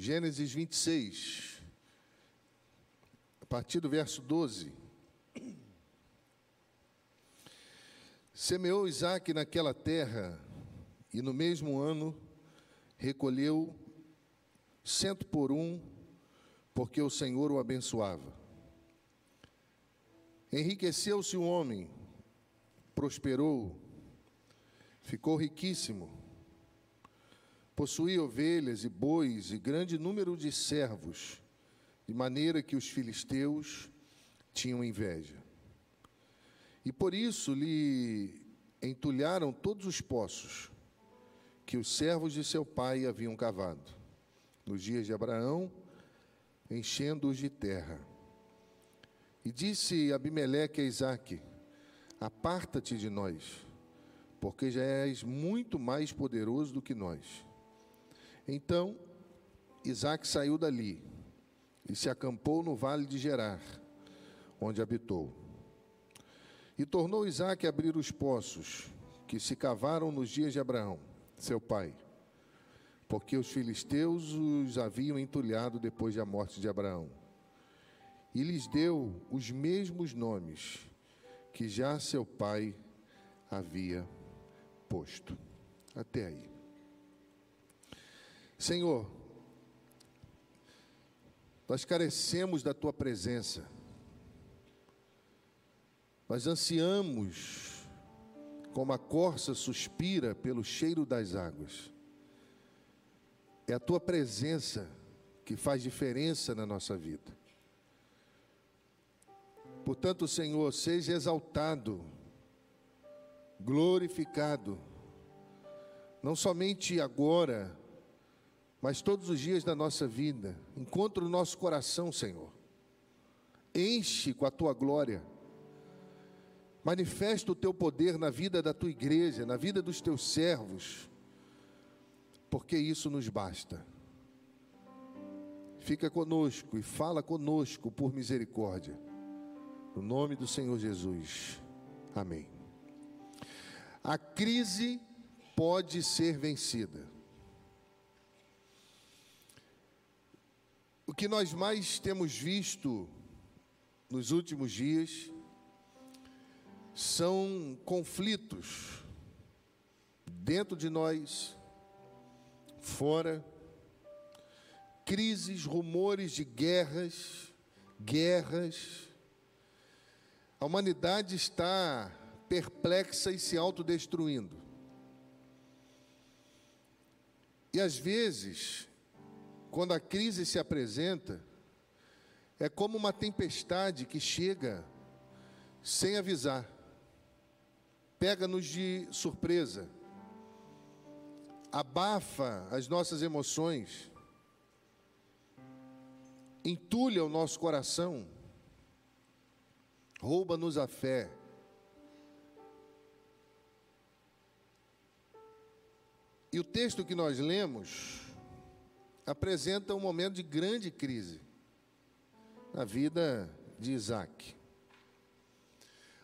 Gênesis 26, a partir do verso 12. Semeou Isaac naquela terra, e no mesmo ano recolheu cento por um, porque o Senhor o abençoava. Enriqueceu-se o homem, prosperou, ficou riquíssimo, possuía ovelhas e bois e grande número de servos, de maneira que os filisteus tinham inveja. E por isso lhe entulharam todos os poços que os servos de seu pai haviam cavado, nos dias de Abraão, enchendo-os de terra. E disse Abimeleque a Isaque: Aparta-te de nós, porque já és muito mais poderoso do que nós. Então Isaque saiu dali e se acampou no vale de Gerar, onde habitou. E tornou Isaque a abrir os poços que se cavaram nos dias de Abraão, seu pai, porque os filisteus os haviam entulhado depois da morte de Abraão. E lhes deu os mesmos nomes que já seu pai havia posto. Até aí. Senhor, nós carecemos da tua presença. Nós ansiamos, como a corça suspira pelo cheiro das águas. É a tua presença que faz diferença na nossa vida. Portanto, Senhor, seja exaltado, glorificado, não somente agora, mas todos os dias da nossa vida. Encontra o nosso coração, Senhor. Enche com a tua glória. Manifesta o teu poder na vida da tua igreja, na vida dos teus servos, porque isso nos basta. Fica conosco e fala conosco por misericórdia. No nome do Senhor Jesus. Amém. A crise pode ser vencida. Que nós mais temos visto nos últimos dias são conflitos dentro de nós, fora, crises, rumores de guerras, guerras. A humanidade está perplexa e se autodestruindo. E às vezes, quando a crise se apresenta, é como uma tempestade que chega sem avisar, pega-nos de surpresa, abafa as nossas emoções, entulha o nosso coração, rouba-nos a fé. E o texto que nós lemos apresenta um momento de grande crise na vida de Isaac.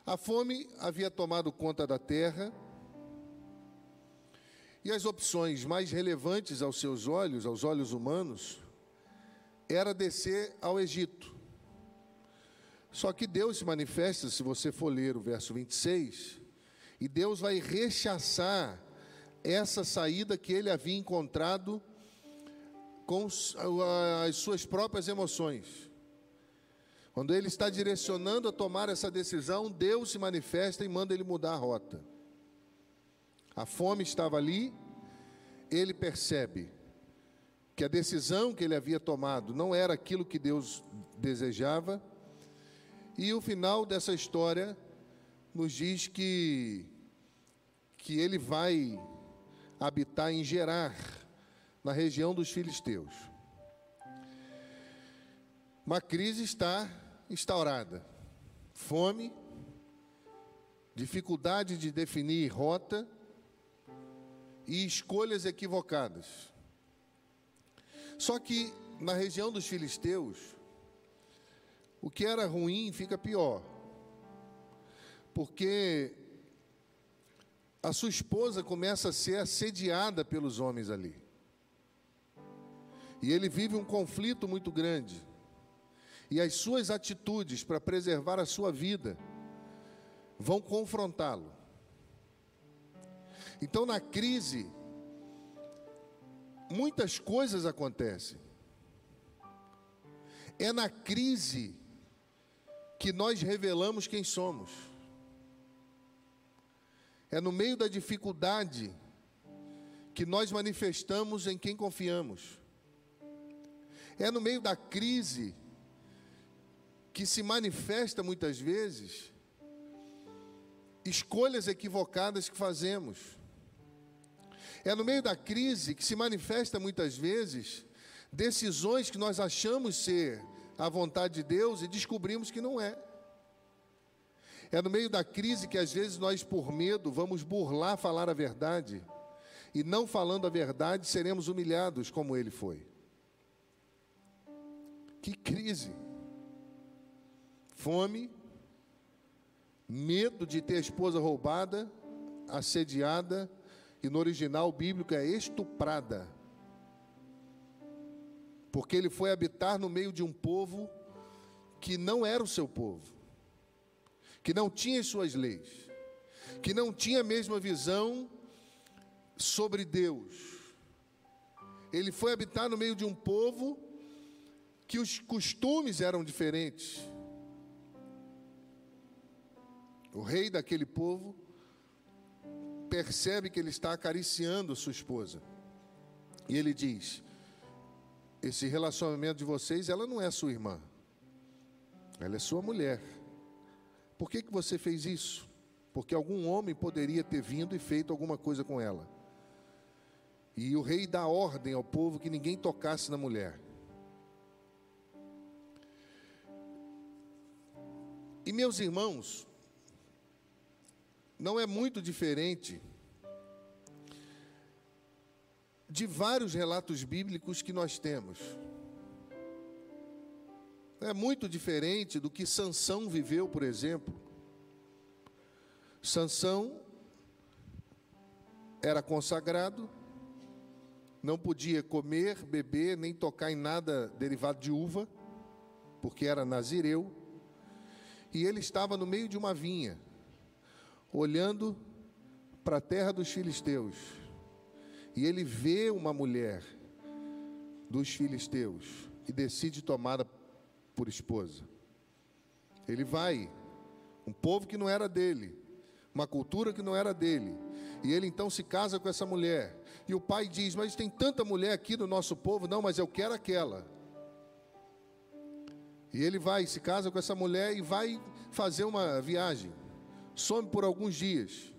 A fome havia tomado conta da terra e as opções mais relevantes aos seus olhos, aos olhos humanos, era descer ao Egito. Só que Deus se manifesta, se você for ler o verso 26, e Deus vai rechaçar essa saída que ele havia encontrado com as suas próprias emoções. Quando ele está direcionando a tomar essa decisão, Deus se manifesta e manda ele mudar a rota. A fome estava ali, ele percebe que a decisão que ele havia tomado não era aquilo que Deus desejava, e o final dessa história nos diz que, que ele vai habitar em Gerar, na região dos filisteus. Uma crise está instaurada. Fome, dificuldade de definir rota e escolhas equivocadas. Só que na região dos filisteus, o que era ruim fica pior. Porque a sua esposa começa a ser assediada pelos homens ali. E ele vive um conflito muito grande. E as suas atitudes para preservar a sua vida vão confrontá-lo. Então, na crise, muitas coisas acontecem. É na crise que nós revelamos quem somos. É no meio da dificuldade que nós manifestamos em quem confiamos. É no meio da crise que se manifesta muitas vezes escolhas equivocadas que fazemos. É no meio da crise que se manifesta muitas vezes decisões que nós achamos ser a vontade de Deus e descobrimos que não é. É no meio da crise que às vezes nós, por medo, vamos burlar falar a verdade e não falando a verdade seremos humilhados como ele foi. Que crise! Fome, medo de ter a esposa roubada, assediada, e no original bíblico é estuprada. Porque ele foi habitar no meio de um povo que não era o seu povo, que não tinha as suas leis, que não tinha a mesma visão sobre Deus. Ele foi habitar no meio de um povo que os costumes eram diferentes. O rei daquele povo percebe que ele está acariciando sua esposa. E ele diz: Esse relacionamento de vocês, ela não é sua irmã, ela é sua mulher. Por que, que você fez isso? Porque algum homem poderia ter vindo e feito alguma coisa com ela. E o rei dá ordem ao povo que ninguém tocasse na mulher. E meus irmãos, não é muito diferente de vários relatos bíblicos que nós temos. É muito diferente do que Sansão viveu, por exemplo. Sansão era consagrado, não podia comer, beber, nem tocar em nada derivado de uva, porque era nazireu, e ele estava no meio de uma vinha, olhando para a terra dos filisteus, e ele vê uma mulher dos filisteus e decide tomá-la por esposa. Ele vai, um povo que não era dele, uma cultura que não era dele, e ele então se casa com essa mulher. E o pai diz: Mas tem tanta mulher aqui no nosso povo. Não, mas eu quero aquela. E ele vai, se casa com essa mulher e vai fazer uma viagem. Some por alguns dias.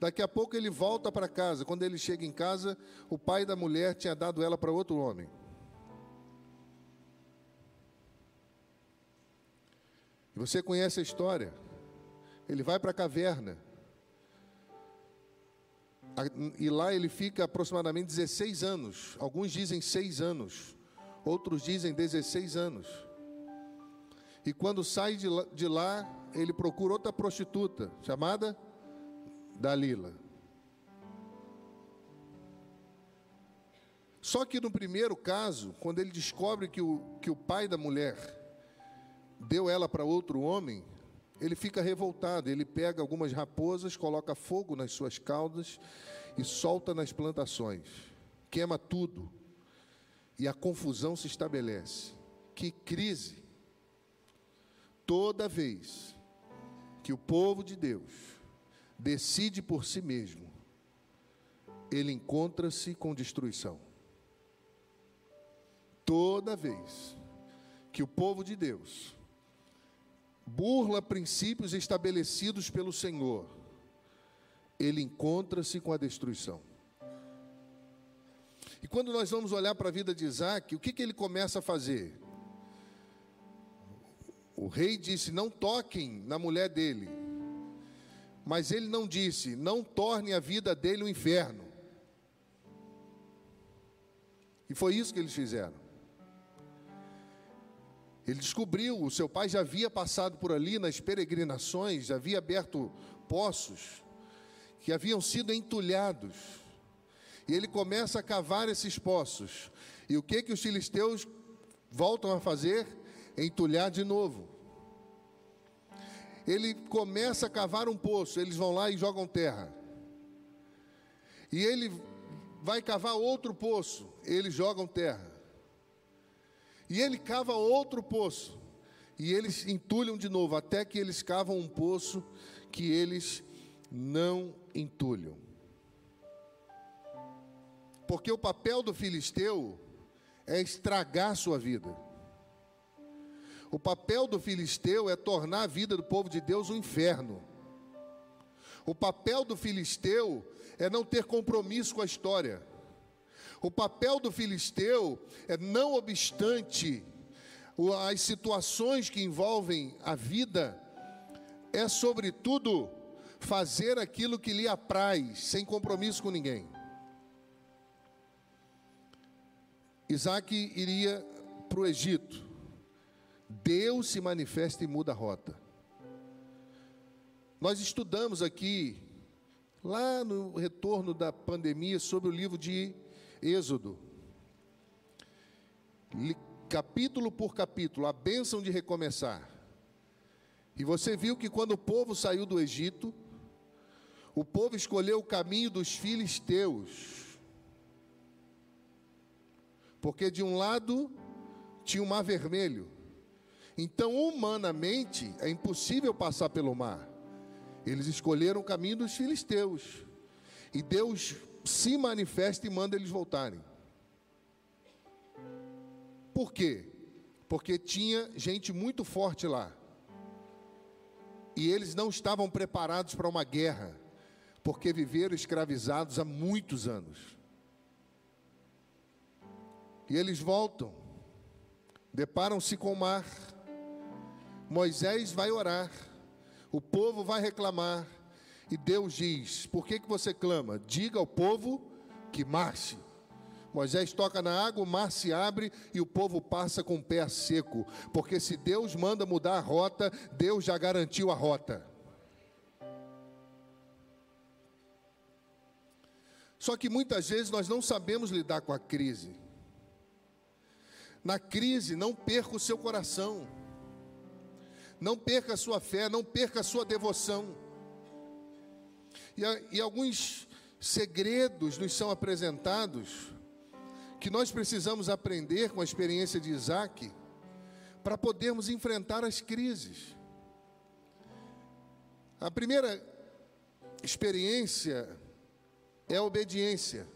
Daqui a pouco ele volta para casa. Quando ele chega em casa, o pai da mulher tinha dado ela para outro homem. E você conhece a história. Ele vai para a caverna e lá ele fica aproximadamente 16 anos. Alguns dizem 6 anos, outros dizem 16 anos. E quando sai de lá, de lá, ele procura outra prostituta, chamada Dalila. Só que no primeiro caso, quando ele descobre que o, que o pai da mulher deu ela para outro homem, ele fica revoltado, ele pega algumas raposas, coloca fogo nas suas caudas e solta nas plantações, queima tudo, e a confusão se estabelece. Que crise! Toda vez que o povo de Deus decide por si mesmo, ele encontra-se com destruição. Toda vez que o povo de Deus burla princípios estabelecidos pelo Senhor, ele encontra-se com a destruição. E quando nós vamos olhar para a vida de Isaac, o que, que ele começa a fazer? O rei disse: Não toquem na mulher dele. Mas ele não disse: Não torne a vida dele um inferno. E foi isso que eles fizeram. Ele descobriu, o seu pai já havia passado por ali nas peregrinações, já havia aberto poços que haviam sido entulhados. E ele começa a cavar esses poços. E o que que os filisteus voltam a fazer? Entulhar de novo. Ele começa a cavar um poço, eles vão lá e jogam terra. E ele vai cavar outro poço, eles jogam terra. E ele cava outro poço, e eles entulham de novo, até que eles cavam um poço que eles não entulham. Porque o papel do filisteu é estragar sua vida. O papel do filisteu é tornar a vida do povo de Deus um inferno. O papel do filisteu é não ter compromisso com a história. O papel do filisteu é, não obstante as situações que envolvem a vida, é sobretudo fazer aquilo que lhe apraz, sem compromisso com ninguém. Isaac iria para o Egito. Deus se manifesta e muda a rota. Nós estudamos aqui, lá no retorno da pandemia, sobre o livro de Êxodo. Capítulo por capítulo, a bênção de recomeçar. E você viu que quando o povo saiu do Egito, o povo escolheu o caminho dos filisteus porque de um lado tinha o mar vermelho. Então, humanamente, é impossível passar pelo mar. Eles escolheram o caminho dos filisteus. E Deus se manifesta e manda eles voltarem. Por quê? Porque tinha gente muito forte lá. E eles não estavam preparados para uma guerra, porque viveram escravizados há muitos anos. E eles voltam, deparam-se com o mar. Moisés vai orar, o povo vai reclamar, e Deus diz: Por que, que você clama? Diga ao povo que marche. Moisés toca na água, o mar se abre e o povo passa com o pé seco, porque se Deus manda mudar a rota, Deus já garantiu a rota. Só que muitas vezes nós não sabemos lidar com a crise. Na crise, não perca o seu coração, não perca a sua fé, não perca a sua devoção. E, e alguns segredos nos são apresentados que nós precisamos aprender com a experiência de Isaac para podermos enfrentar as crises. A primeira experiência é a obediência.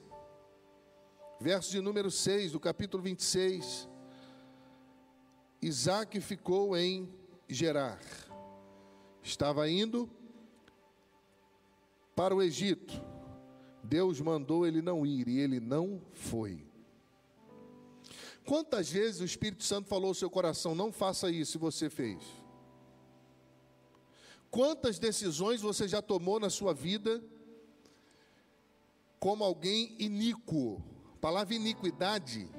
Verso de número 6 do capítulo 26. Isaac ficou em Gerar. Estava indo para o Egito. Deus mandou ele não ir e ele não foi. Quantas vezes o Espírito Santo falou ao seu coração: não faça isso, e você fez? Quantas decisões você já tomou na sua vida como alguém iníquo? A palavra iniquidade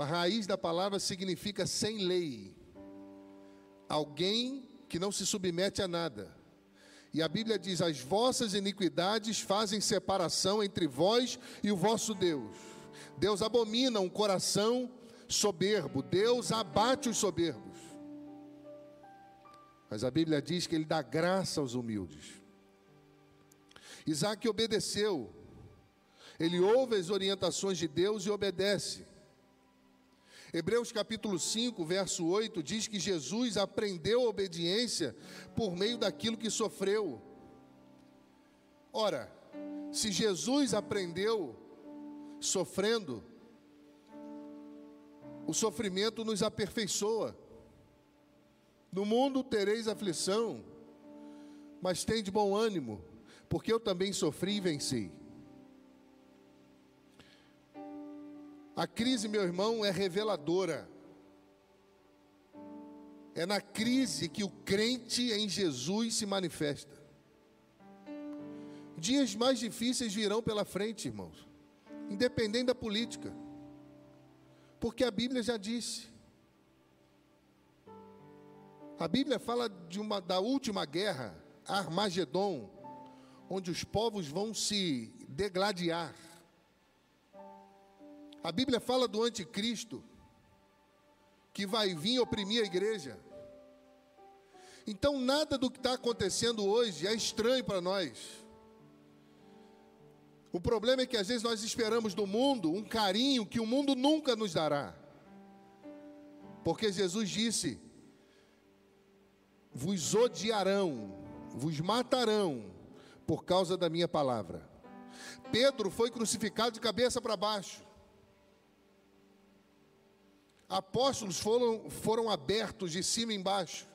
a raiz da palavra significa sem lei. Alguém que não se submete a nada. E a Bíblia diz: As vossas iniquidades fazem separação entre vós e o vosso Deus. Deus abomina um coração soberbo, Deus abate os soberbos. Mas a Bíblia diz que Ele dá graça aos humildes. Isaac obedeceu, ele ouve as orientações de Deus e obedece. Hebreus capítulo 5, verso 8 diz que Jesus aprendeu a obediência por meio daquilo que sofreu. Ora, se Jesus aprendeu sofrendo, o sofrimento nos aperfeiçoa. No mundo tereis aflição, mas tem de bom ânimo, porque eu também sofri e venci. A crise, meu irmão, é reveladora. É na crise que o crente em Jesus se manifesta. Dias mais difíceis virão pela frente, irmãos, independente da política, porque a Bíblia já disse. A Bíblia fala de uma da última guerra, Armagedon, onde os povos vão se degladiar. A Bíblia fala do anticristo que vai vir oprimir a igreja. Então, nada do que está acontecendo hoje é estranho para nós. O problema é que às vezes nós esperamos do mundo um carinho que o mundo nunca nos dará. Porque Jesus disse: vos odiarão, vos matarão por causa da minha palavra. Pedro foi crucificado de cabeça para baixo. Apóstolos foram, foram abertos de cima embaixo.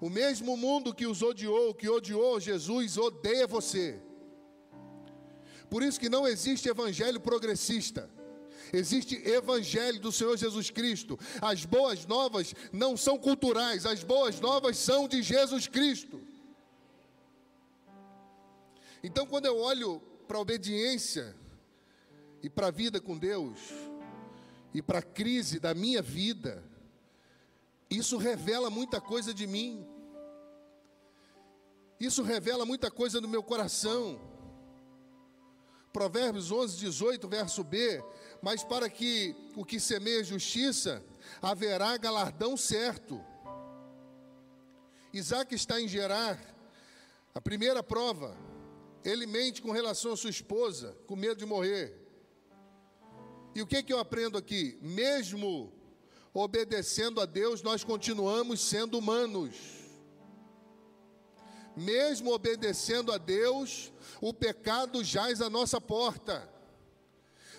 O mesmo mundo que os odiou, que odiou Jesus, odeia você. Por isso que não existe evangelho progressista. Existe evangelho do Senhor Jesus Cristo. As boas novas não são culturais, as boas novas são de Jesus Cristo. Então, quando eu olho para a obediência e para a vida com Deus, e para a crise da minha vida, isso revela muita coisa de mim. Isso revela muita coisa do meu coração. Provérbios 11, 18, verso B. Mas para que o que semeia justiça, haverá galardão certo. Isaac está em Gerar, a primeira prova. Ele mente com relação à sua esposa, com medo de morrer. E o que, que eu aprendo aqui? Mesmo obedecendo a Deus, nós continuamos sendo humanos. Mesmo obedecendo a Deus, o pecado jaz à nossa porta.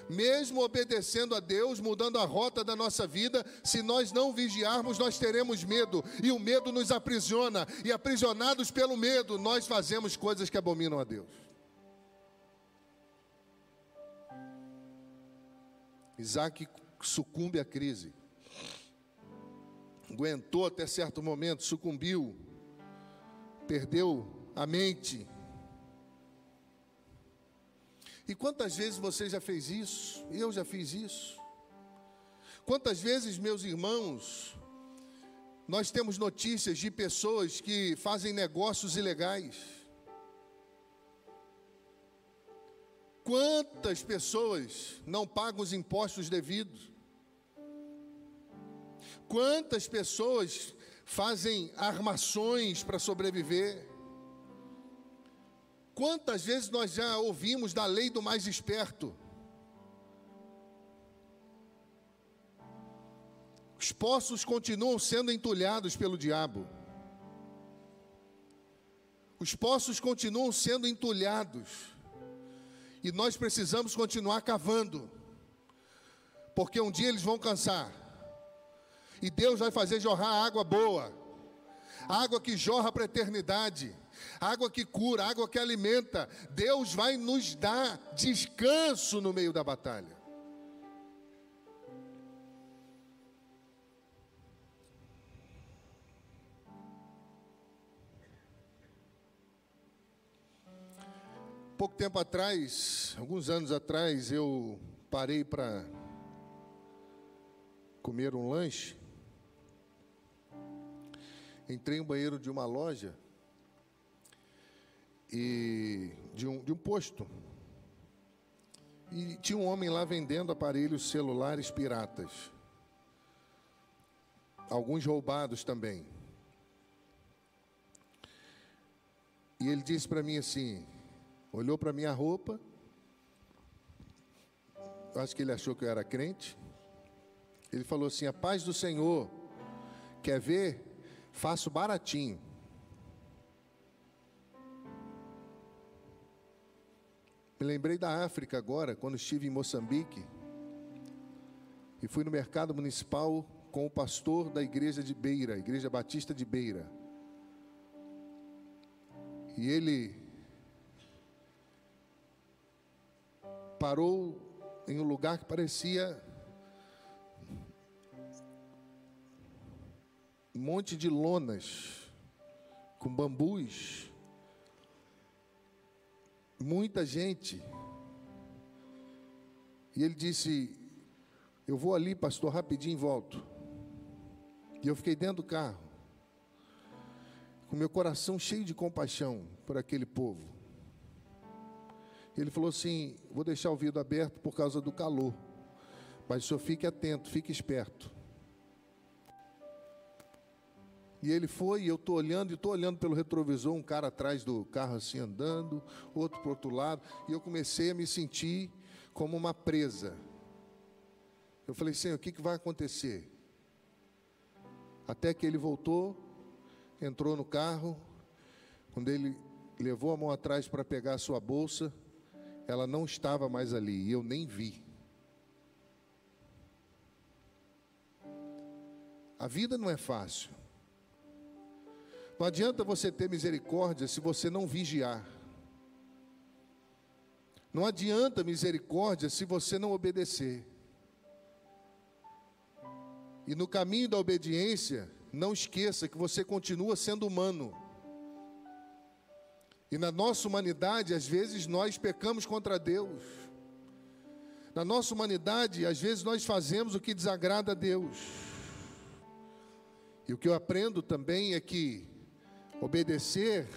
Mesmo obedecendo a Deus, mudando a rota da nossa vida, se nós não vigiarmos, nós teremos medo, e o medo nos aprisiona, e aprisionados pelo medo, nós fazemos coisas que abominam a Deus. Isaac sucumbe à crise. Aguentou até certo momento, sucumbiu, perdeu a mente. E quantas vezes você já fez isso? Eu já fiz isso. Quantas vezes, meus irmãos, nós temos notícias de pessoas que fazem negócios ilegais Quantas pessoas não pagam os impostos devidos? Quantas pessoas fazem armações para sobreviver? Quantas vezes nós já ouvimos da lei do mais esperto? Os poços continuam sendo entulhados pelo diabo. Os poços continuam sendo entulhados. E nós precisamos continuar cavando, porque um dia eles vão cansar, e Deus vai fazer jorrar água boa, água que jorra para a eternidade, água que cura, água que alimenta. Deus vai nos dar descanso no meio da batalha. Pouco tempo atrás, alguns anos atrás, eu parei para comer um lanche. Entrei no banheiro de uma loja e de um, de um posto. E tinha um homem lá vendendo aparelhos celulares piratas. Alguns roubados também. E ele disse para mim assim: olhou para minha roupa, acho que ele achou que eu era crente. Ele falou assim: A paz do Senhor, quer ver? Faço baratinho. Me lembrei da África agora, quando estive em Moçambique. E fui no mercado municipal com o pastor da igreja de Beira, Igreja Batista de Beira. E ele parou em um lugar que parecia um monte de lonas com bambus. Muita gente. E ele disse: Eu vou ali, pastor, rapidinho e volto. E eu fiquei dentro do carro, com meu coração cheio de compaixão por aquele povo. Ele falou assim: vou deixar o vidro aberto por causa do calor. Mas o senhor fique atento, fique esperto. E ele foi, e eu estou olhando, e estou olhando pelo retrovisor, um cara atrás do carro assim andando, outro para outro lado, e eu comecei a me sentir como uma presa. Eu falei, Senhor, o que, que vai acontecer? Até que ele voltou, entrou no carro, quando ele levou a mão atrás para pegar a sua bolsa, ela não estava mais ali, e eu nem vi. A vida não é fácil. Não adianta você ter misericórdia se você não vigiar. Não adianta misericórdia se você não obedecer. E no caminho da obediência, não esqueça que você continua sendo humano. E na nossa humanidade, às vezes nós pecamos contra Deus. Na nossa humanidade, às vezes nós fazemos o que desagrada a Deus. E o que eu aprendo também é que obedecer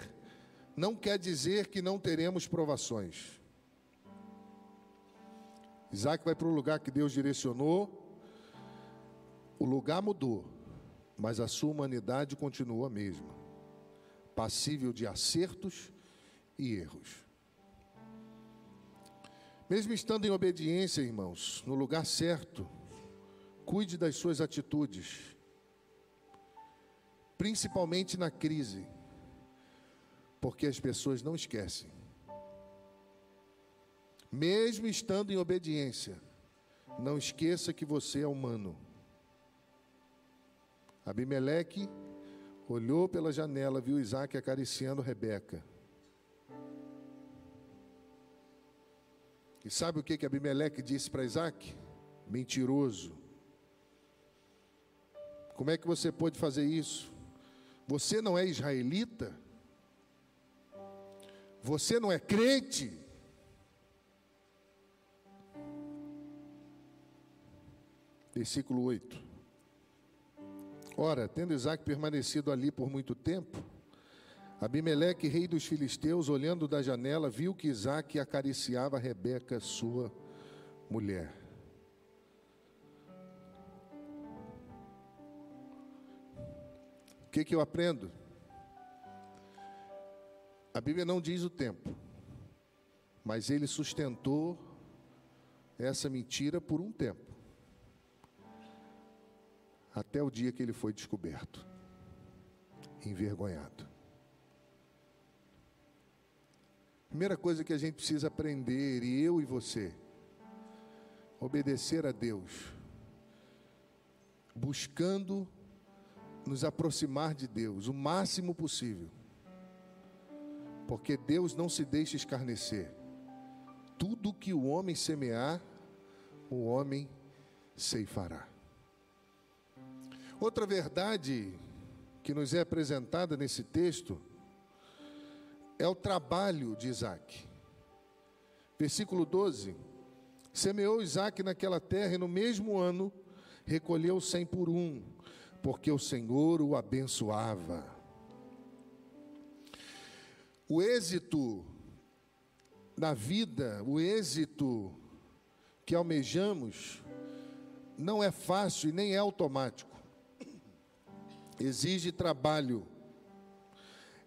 não quer dizer que não teremos provações. Isaac vai para o lugar que Deus direcionou, o lugar mudou, mas a sua humanidade continua a mesma, passível de acertos e erros. Mesmo estando em obediência, irmãos, no lugar certo, cuide das suas atitudes, principalmente na crise, porque as pessoas não esquecem. Mesmo estando em obediência, não esqueça que você é humano. Abimeleque olhou pela janela, viu Isaac acariciando Rebeca. E sabe o que, que Abimeleque disse para Isaac? Mentiroso. Como é que você pode fazer isso? Você não é israelita? Você não é crente? Versículo 8. Ora, tendo Isaac permanecido ali por muito tempo, Abimeleque, rei dos filisteus, olhando da janela, viu que Isaac acariciava Rebeca, sua mulher. O que, que eu aprendo? A Bíblia não diz o tempo, mas ele sustentou essa mentira por um tempo até o dia que ele foi descoberto, envergonhado. Primeira coisa que a gente precisa aprender, e eu e você, obedecer a Deus, buscando nos aproximar de Deus o máximo possível, porque Deus não se deixa escarnecer. Tudo que o homem semear, o homem ceifará. Outra verdade que nos é apresentada nesse texto é o trabalho de Isaac. Versículo 12: Semeou Isaac naquela terra e no mesmo ano recolheu cem por um, porque o Senhor o abençoava. O êxito na vida, o êxito que almejamos, não é fácil e nem é automático exige trabalho.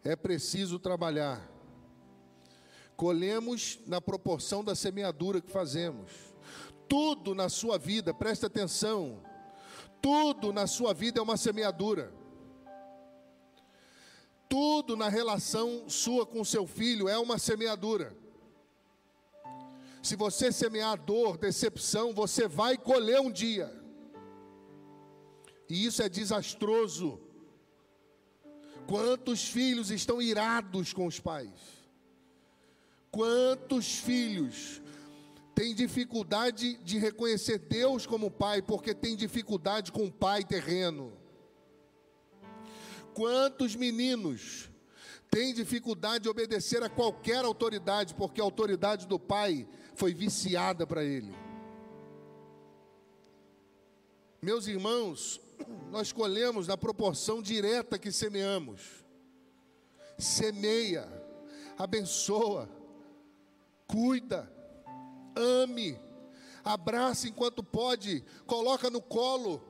É preciso trabalhar. Colhemos na proporção da semeadura que fazemos. Tudo na sua vida, presta atenção. Tudo na sua vida é uma semeadura. Tudo na relação sua com seu filho é uma semeadura. Se você semear dor, decepção, você vai colher um dia. E isso é desastroso. Quantos filhos estão irados com os pais? Quantos filhos têm dificuldade de reconhecer Deus como pai porque tem dificuldade com o pai terreno? Quantos meninos têm dificuldade de obedecer a qualquer autoridade porque a autoridade do pai foi viciada para ele? Meus irmãos, nós colhemos na proporção direta que semeamos. Semeia, abençoa, cuida, ame, abraça enquanto pode, coloca no colo,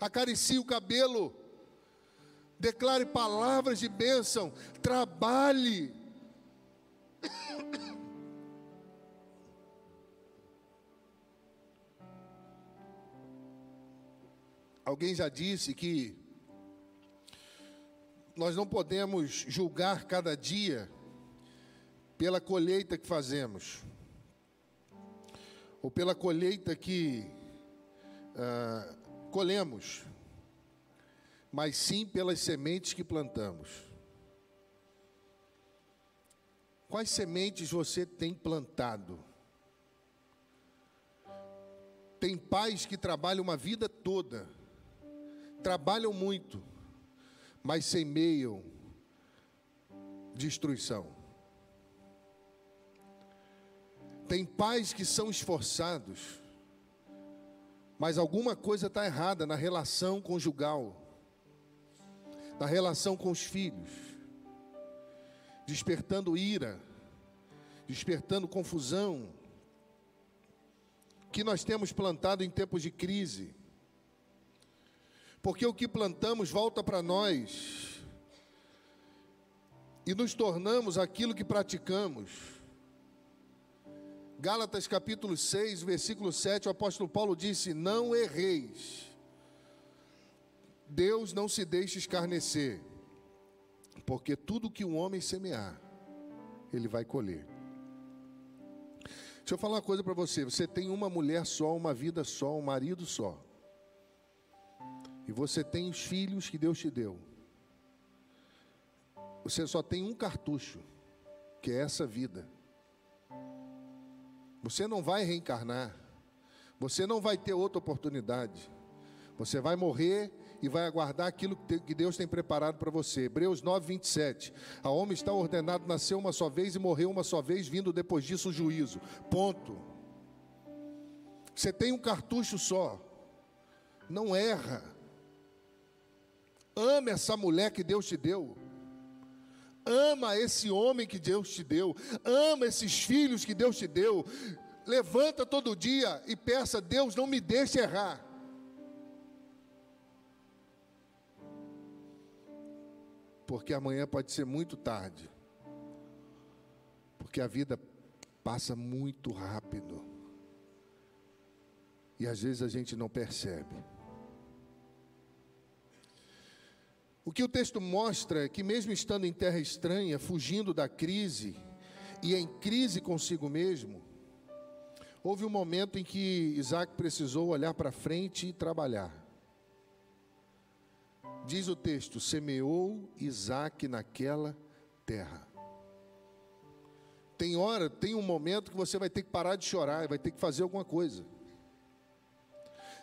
acaricie o cabelo, declare palavras de bênção, trabalhe. Alguém já disse que nós não podemos julgar cada dia pela colheita que fazemos, ou pela colheita que ah, colhemos, mas sim pelas sementes que plantamos. Quais sementes você tem plantado? Tem pais que trabalham uma vida toda, trabalham muito, mas semeiam destruição. Tem pais que são esforçados, mas alguma coisa está errada na relação conjugal, na relação com os filhos, despertando ira, despertando confusão, que nós temos plantado em tempos de crise, porque o que plantamos volta para nós, e nos tornamos aquilo que praticamos. Gálatas capítulo 6, versículo 7, o apóstolo Paulo disse: Não erreis, Deus não se deixe escarnecer, porque tudo que um homem semear, ele vai colher. Deixa eu falar uma coisa para você: você tem uma mulher só, uma vida só, um marido só. E você tem os filhos que Deus te deu. Você só tem um cartucho, que é essa vida. Você não vai reencarnar. Você não vai ter outra oportunidade. Você vai morrer e vai aguardar aquilo que Deus tem preparado para você. Hebreus 9, 27. A homem está ordenado nascer uma só vez e morrer uma só vez, vindo depois disso o juízo. Ponto. Você tem um cartucho só. Não erra. Ama essa mulher que Deus te deu. Ama esse homem que Deus te deu. Ama esses filhos que Deus te deu. Levanta todo dia e peça: Deus, não me deixe errar. Porque amanhã pode ser muito tarde. Porque a vida passa muito rápido. E às vezes a gente não percebe. O que o texto mostra é que, mesmo estando em terra estranha, fugindo da crise e em crise consigo mesmo, houve um momento em que Isaac precisou olhar para frente e trabalhar. Diz o texto: semeou Isaac naquela terra. Tem hora, tem um momento que você vai ter que parar de chorar, vai ter que fazer alguma coisa.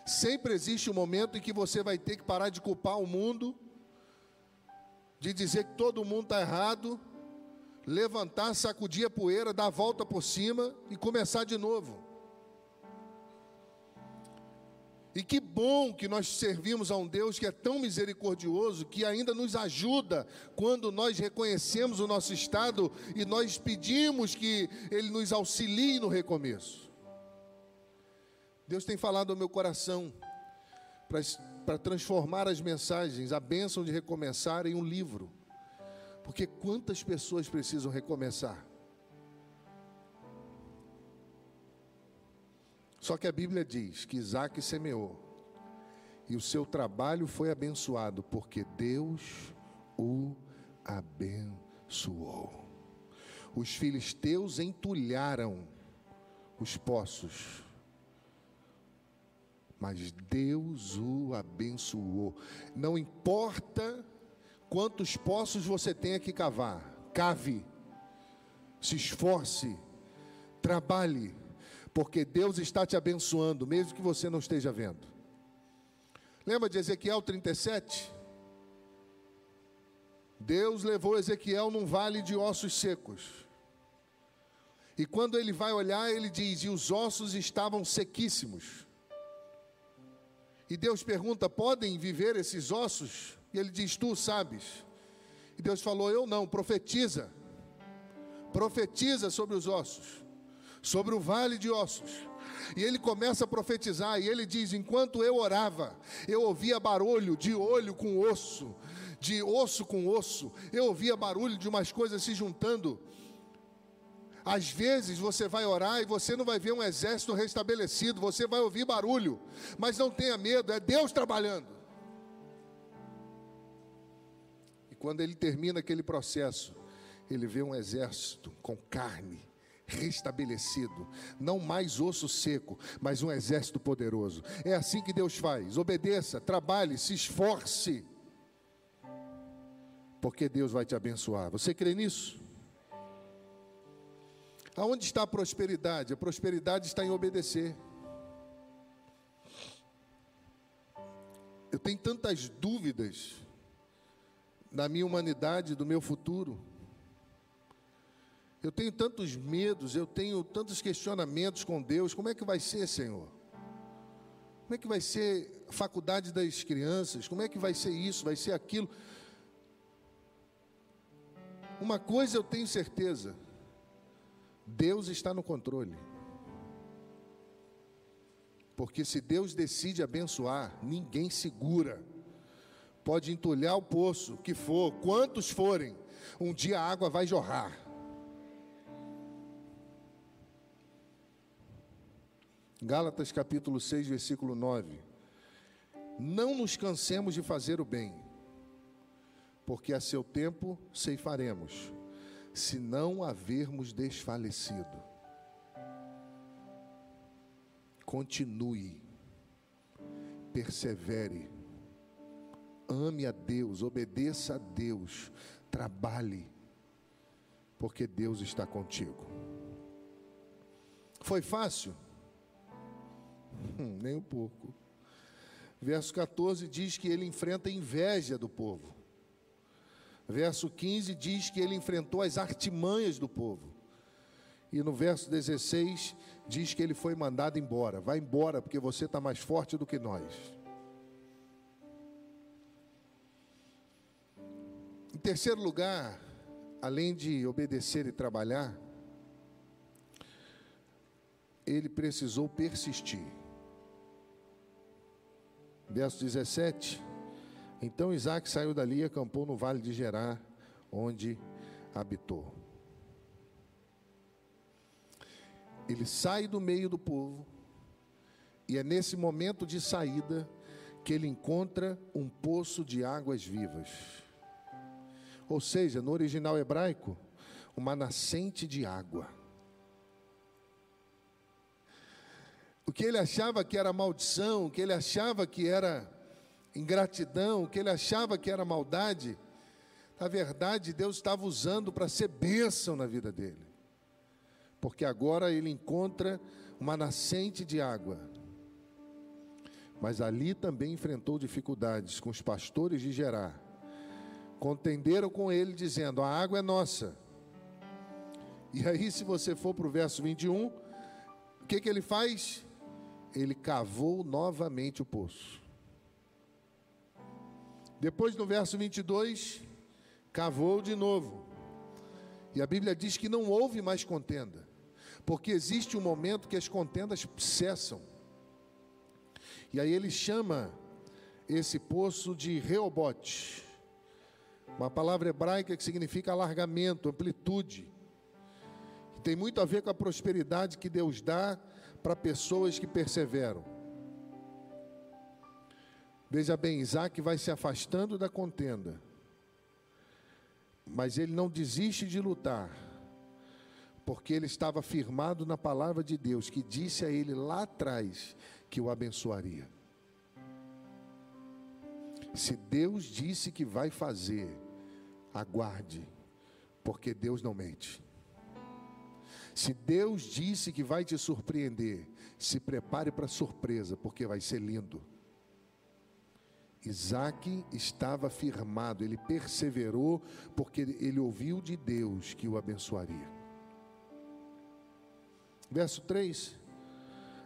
Sempre existe um momento em que você vai ter que parar de culpar o mundo de dizer que todo mundo está errado, levantar, sacudir a poeira, dar a volta por cima e começar de novo. E que bom que nós servimos a um Deus que é tão misericordioso, que ainda nos ajuda quando nós reconhecemos o nosso estado e nós pedimos que Ele nos auxilie no recomeço. Deus tem falado ao meu coração para para transformar as mensagens, a bênção de recomeçar, em um livro. Porque quantas pessoas precisam recomeçar? Só que a Bíblia diz que Isaac semeou, e o seu trabalho foi abençoado, porque Deus o abençoou. Os filisteus entulharam os poços mas Deus o abençoou. Não importa quantos poços você tenha que cavar, cave, se esforce, trabalhe, porque Deus está te abençoando, mesmo que você não esteja vendo. Lembra de Ezequiel 37? Deus levou Ezequiel num vale de ossos secos. E quando ele vai olhar, ele diz: E os ossos estavam sequíssimos. E Deus pergunta: podem viver esses ossos? E ele diz: Tu sabes. E Deus falou: Eu não, profetiza. Profetiza sobre os ossos. sobre o vale de ossos. E ele começa a profetizar, e ele diz: Enquanto eu orava, eu ouvia barulho de olho com osso, de osso com osso, eu ouvia barulho de umas coisas se juntando. Às vezes você vai orar e você não vai ver um exército restabelecido, você vai ouvir barulho, mas não tenha medo, é Deus trabalhando. E quando ele termina aquele processo, ele vê um exército com carne, restabelecido, não mais osso seco, mas um exército poderoso. É assim que Deus faz. Obedeça, trabalhe, se esforce, porque Deus vai te abençoar. Você crê nisso? Aonde está a prosperidade? A prosperidade está em obedecer. Eu tenho tantas dúvidas da minha humanidade, do meu futuro. Eu tenho tantos medos, eu tenho tantos questionamentos com Deus. Como é que vai ser, Senhor? Como é que vai ser a faculdade das crianças? Como é que vai ser isso? Vai ser aquilo? Uma coisa eu tenho certeza: Deus está no controle. Porque se Deus decide abençoar, ninguém segura. Pode entulhar o poço, que for, quantos forem, um dia a água vai jorrar. Gálatas capítulo 6, versículo 9. Não nos cansemos de fazer o bem, porque a seu tempo ceifaremos, se não havermos desfalecido. Continue, persevere, ame a Deus, obedeça a Deus, trabalhe, porque Deus está contigo. Foi fácil? Hum, nem um pouco. Verso 14 diz que ele enfrenta a inveja do povo. Verso 15 diz que ele enfrentou as artimanhas do povo. E no verso 16 diz que ele foi mandado embora. Vai embora, porque você está mais forte do que nós. Em terceiro lugar, além de obedecer e trabalhar, ele precisou persistir. Verso 17. Então Isaac saiu dali e acampou no vale de Gerar, onde habitou. Ele sai do meio do povo, e é nesse momento de saída que ele encontra um poço de águas vivas. Ou seja, no original hebraico, uma nascente de água. O que ele achava que era maldição, o que ele achava que era ingratidão, o que ele achava que era maldade, na verdade Deus estava usando para ser bênção na vida dele. Porque agora ele encontra uma nascente de água. Mas ali também enfrentou dificuldades com os pastores de Gerar. Contenderam com ele, dizendo: A água é nossa. E aí, se você for para o verso 21, o que, que ele faz? ele cavou novamente o poço. Depois, no verso 22, cavou de novo. E a Bíblia diz que não houve mais contenda, porque existe um momento que as contendas cessam. E aí ele chama esse poço de Reobote, uma palavra hebraica que significa alargamento, amplitude. Tem muito a ver com a prosperidade que Deus dá para pessoas que perseveram. Veja bem, Isaac vai se afastando da contenda, mas ele não desiste de lutar, porque ele estava firmado na palavra de Deus, que disse a ele lá atrás que o abençoaria. Se Deus disse que vai fazer, aguarde, porque Deus não mente. Se Deus disse que vai te surpreender, se prepare para a surpresa, porque vai ser lindo. Isaac estava firmado, ele perseverou, porque ele ouviu de Deus que o abençoaria. Verso 3: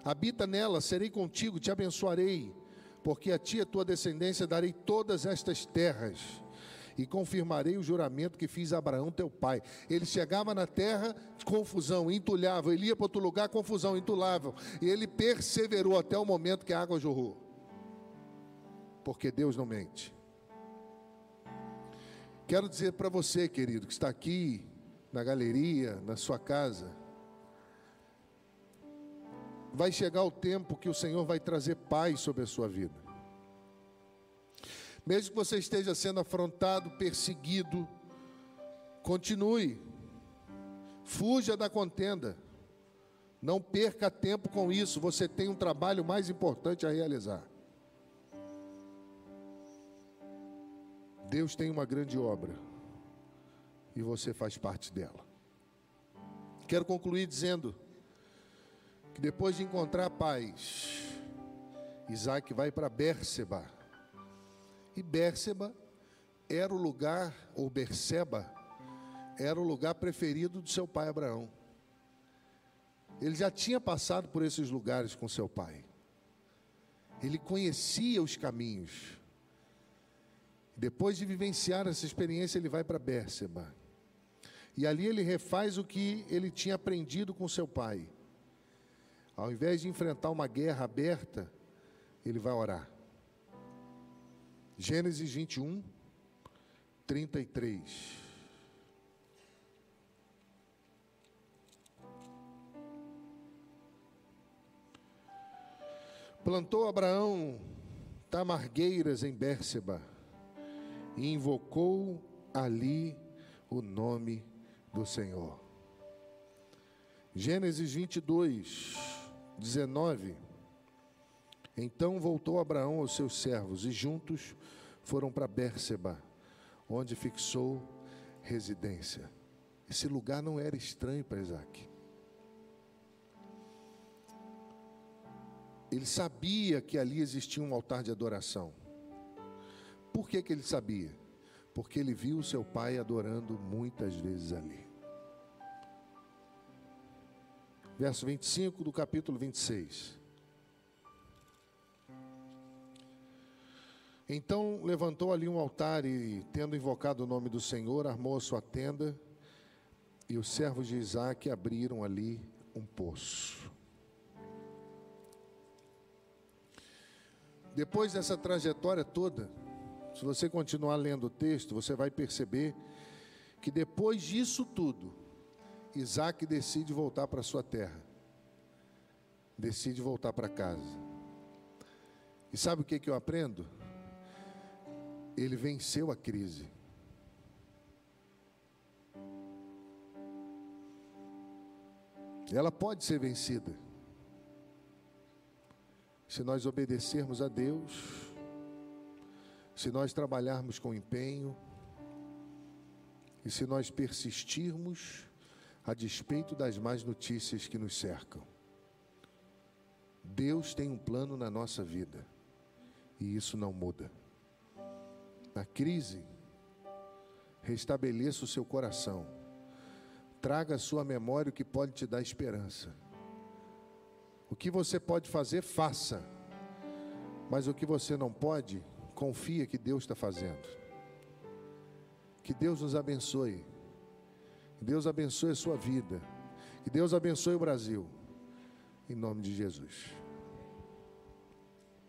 Habita nela, serei contigo, te abençoarei, porque a ti e a tua descendência darei todas estas terras e confirmarei o juramento que fiz a Abraão, teu pai. Ele chegava na terra, confusão, entulhava. Ele ia para outro lugar, confusão, entulhava. E ele perseverou até o momento que a água jorrou. Porque Deus não mente. Quero dizer para você, querido, que está aqui na galeria, na sua casa, vai chegar o tempo que o Senhor vai trazer paz sobre a sua vida. Mesmo que você esteja sendo afrontado, perseguido, continue, fuja da contenda, não perca tempo com isso, você tem um trabalho mais importante a realizar. Deus tem uma grande obra e você faz parte dela. Quero concluir dizendo que depois de encontrar paz, Isaac vai para Bérseba. E Bérseba era o lugar, ou Berseba, era o lugar preferido do seu pai Abraão. Ele já tinha passado por esses lugares com seu pai. Ele conhecia os caminhos. Depois de vivenciar essa experiência, ele vai para Bérseba. E ali ele refaz o que ele tinha aprendido com seu pai. Ao invés de enfrentar uma guerra aberta, ele vai orar. Gênesis 21, 33. Plantou Abraão tamargueiras em Bérseba e invocou ali o nome do Senhor. Gênesis 22, 19. Então voltou Abraão aos seus servos e juntos foram para Bérseba, onde fixou residência. Esse lugar não era estranho para Isaac. Ele sabia que ali existia um altar de adoração. Por que, que ele sabia? Porque ele viu o seu pai adorando muitas vezes ali. Verso 25 do capítulo 26. Então levantou ali um altar e, tendo invocado o nome do Senhor, armou a sua tenda e os servos de Isaac abriram ali um poço. Depois dessa trajetória toda, se você continuar lendo o texto, você vai perceber que depois disso tudo, Isaac decide voltar para sua terra, decide voltar para casa. E sabe o que, que eu aprendo? Ele venceu a crise. Ela pode ser vencida. Se nós obedecermos a Deus, se nós trabalharmos com empenho e se nós persistirmos a despeito das más notícias que nos cercam. Deus tem um plano na nossa vida e isso não muda. Na crise, restabeleça o seu coração, traga à sua memória o que pode te dar esperança. O que você pode fazer, faça, mas o que você não pode, Confia que Deus está fazendo. Que Deus nos abençoe. Que Deus abençoe a sua vida. Que Deus abençoe o Brasil. Em nome de Jesus.